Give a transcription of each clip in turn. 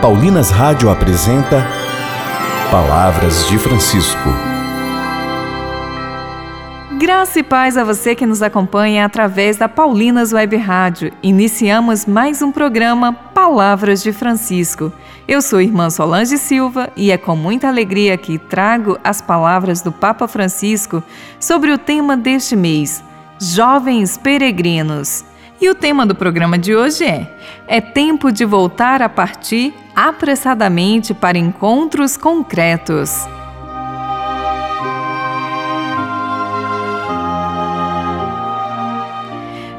Paulinas Rádio apresenta Palavras de Francisco. Graça e paz a você que nos acompanha através da Paulinas Web Rádio. Iniciamos mais um programa Palavras de Francisco. Eu sou irmã Solange Silva e é com muita alegria que trago as palavras do Papa Francisco sobre o tema deste mês: Jovens Peregrinos. E o tema do programa de hoje é: É tempo de voltar a partir apressadamente para encontros concretos.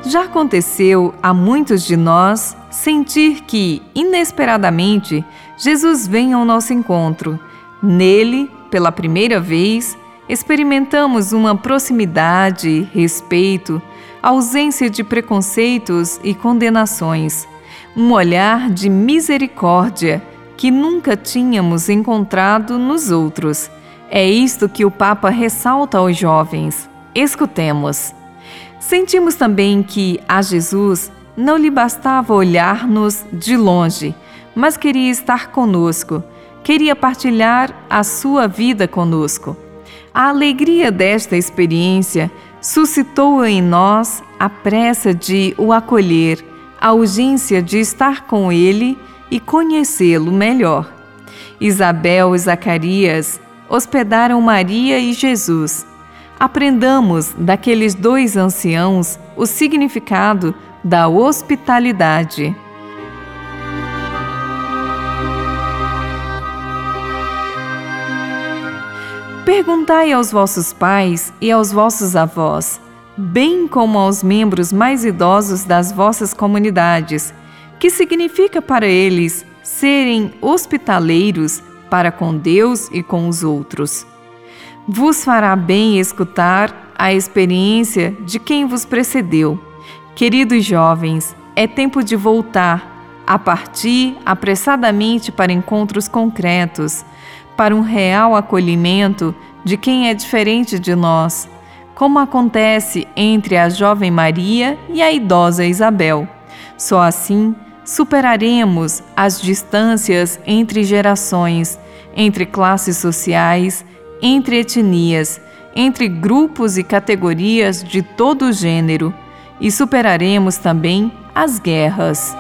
Já aconteceu a muitos de nós sentir que, inesperadamente, Jesus vem ao nosso encontro. Nele, pela primeira vez, experimentamos uma proximidade, respeito, ausência de preconceitos e condenações, um olhar de misericórdia que nunca tínhamos encontrado nos outros. É isto que o Papa ressalta aos jovens. Escutemos. Sentimos também que a Jesus não lhe bastava olhar-nos de longe, mas queria estar conosco, queria partilhar a sua vida conosco. A alegria desta experiência suscitou em nós a pressa de o acolher, a urgência de estar com ele e conhecê-lo melhor. Isabel e Zacarias hospedaram Maria e Jesus. Aprendamos daqueles dois anciãos o significado da hospitalidade. Perguntai aos vossos pais e aos vossos avós, bem como aos membros mais idosos das vossas comunidades, que significa para eles serem hospitaleiros para com Deus e com os outros. Vos fará bem escutar a experiência de quem vos precedeu. Queridos jovens, é tempo de voltar, a partir apressadamente para encontros concretos para um real acolhimento de quem é diferente de nós, como acontece entre a jovem Maria e a idosa Isabel. Só assim superaremos as distâncias entre gerações, entre classes sociais, entre etnias, entre grupos e categorias de todo gênero, e superaremos também as guerras.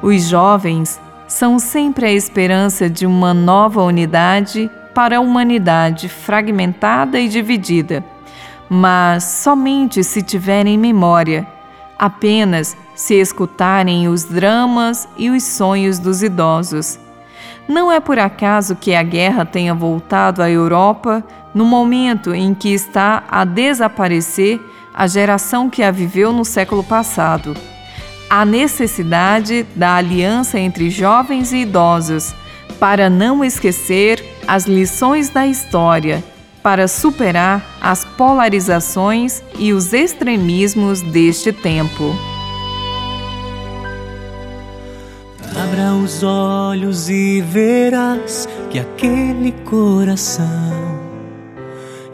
Os jovens são sempre a esperança de uma nova unidade para a humanidade fragmentada e dividida, mas somente se tiverem memória, apenas se escutarem os dramas e os sonhos dos idosos. Não é por acaso que a guerra tenha voltado à Europa no momento em que está a desaparecer a geração que a viveu no século passado a necessidade da aliança entre jovens e idosos, para não esquecer as lições da história, para superar as polarizações e os extremismos deste tempo. Abra os olhos e verás que aquele coração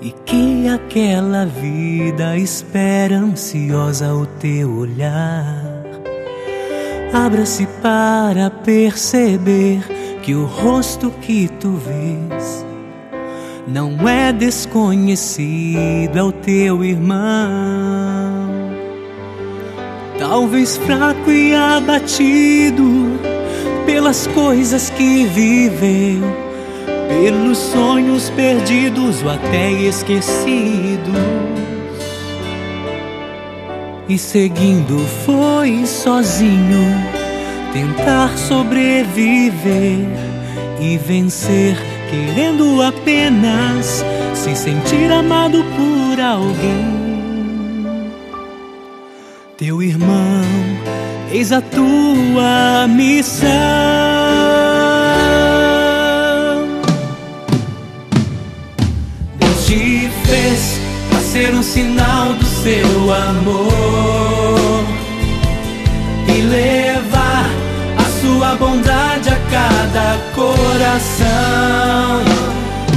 e que aquela vida espera ansiosa o teu olhar. Abra-se para perceber que o rosto que tu vês não é desconhecido, é o teu irmão. Talvez fraco e abatido pelas coisas que viveu, pelos sonhos perdidos ou até esquecidos e seguindo foi sozinho tentar sobreviver e vencer, querendo apenas se sentir amado por alguém. Teu irmão, eis a tua missão. coração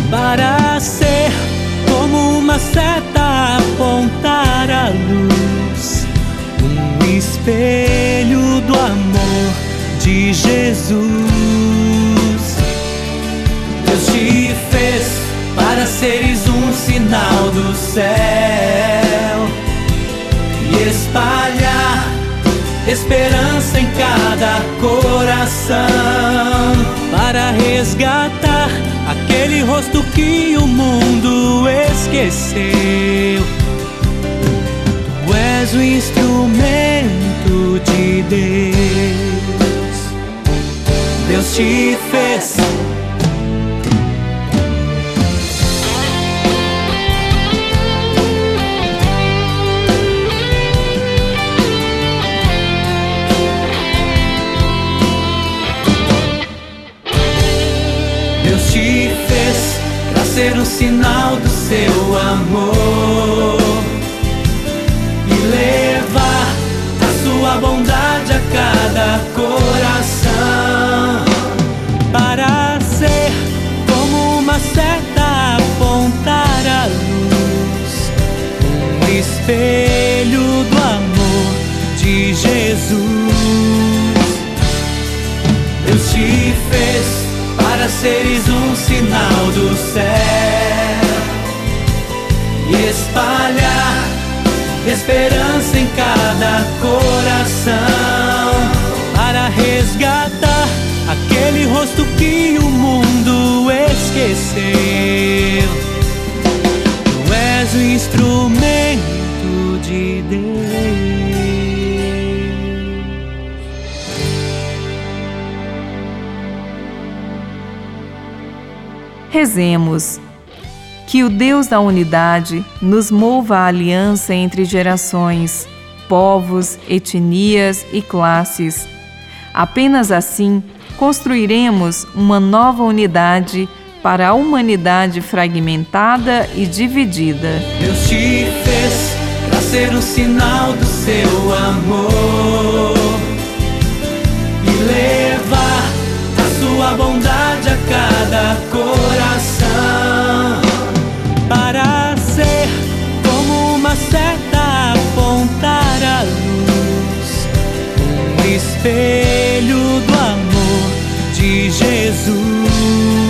para ser como uma seta apontar a luz, um espelho do amor de Jesus. Deus te fez para seres um sinal do céu e espalhar esperança em cada coração resgatar aquele rosto que o mundo esqueceu. Sinal do seu amor. E levar a sua bondade a cada coração. Para ser como uma seta apontar a luz, um espelho do amor de Jesus. Deus te fez para seres o instrumento de Deus. Rezemos. Que o Deus da unidade nos mova a aliança entre gerações, povos, etnias e classes. Apenas assim construiremos uma nova unidade para a humanidade fragmentada e dividida. Deus te fez para ser o sinal do seu amor e levar a sua bondade a cada coração para ser como uma seta apontar a luz, um espelho do amor de Jesus.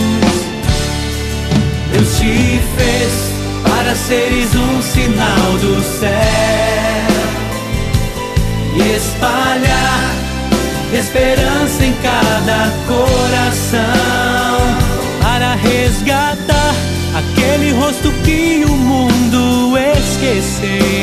Te fez para seres um sinal do céu e espalhar esperança em cada coração para resgatar aquele rosto que o mundo esqueceu.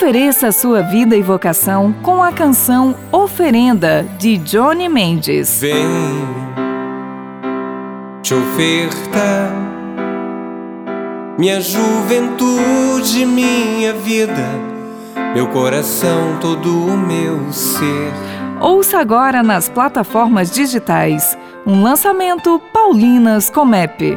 Ofereça a sua vida e vocação com a canção Oferenda, de Johnny Mendes. Vem te oferta minha juventude, minha vida, meu coração, todo o meu ser. Ouça agora nas plataformas digitais um lançamento Paulinas Comep.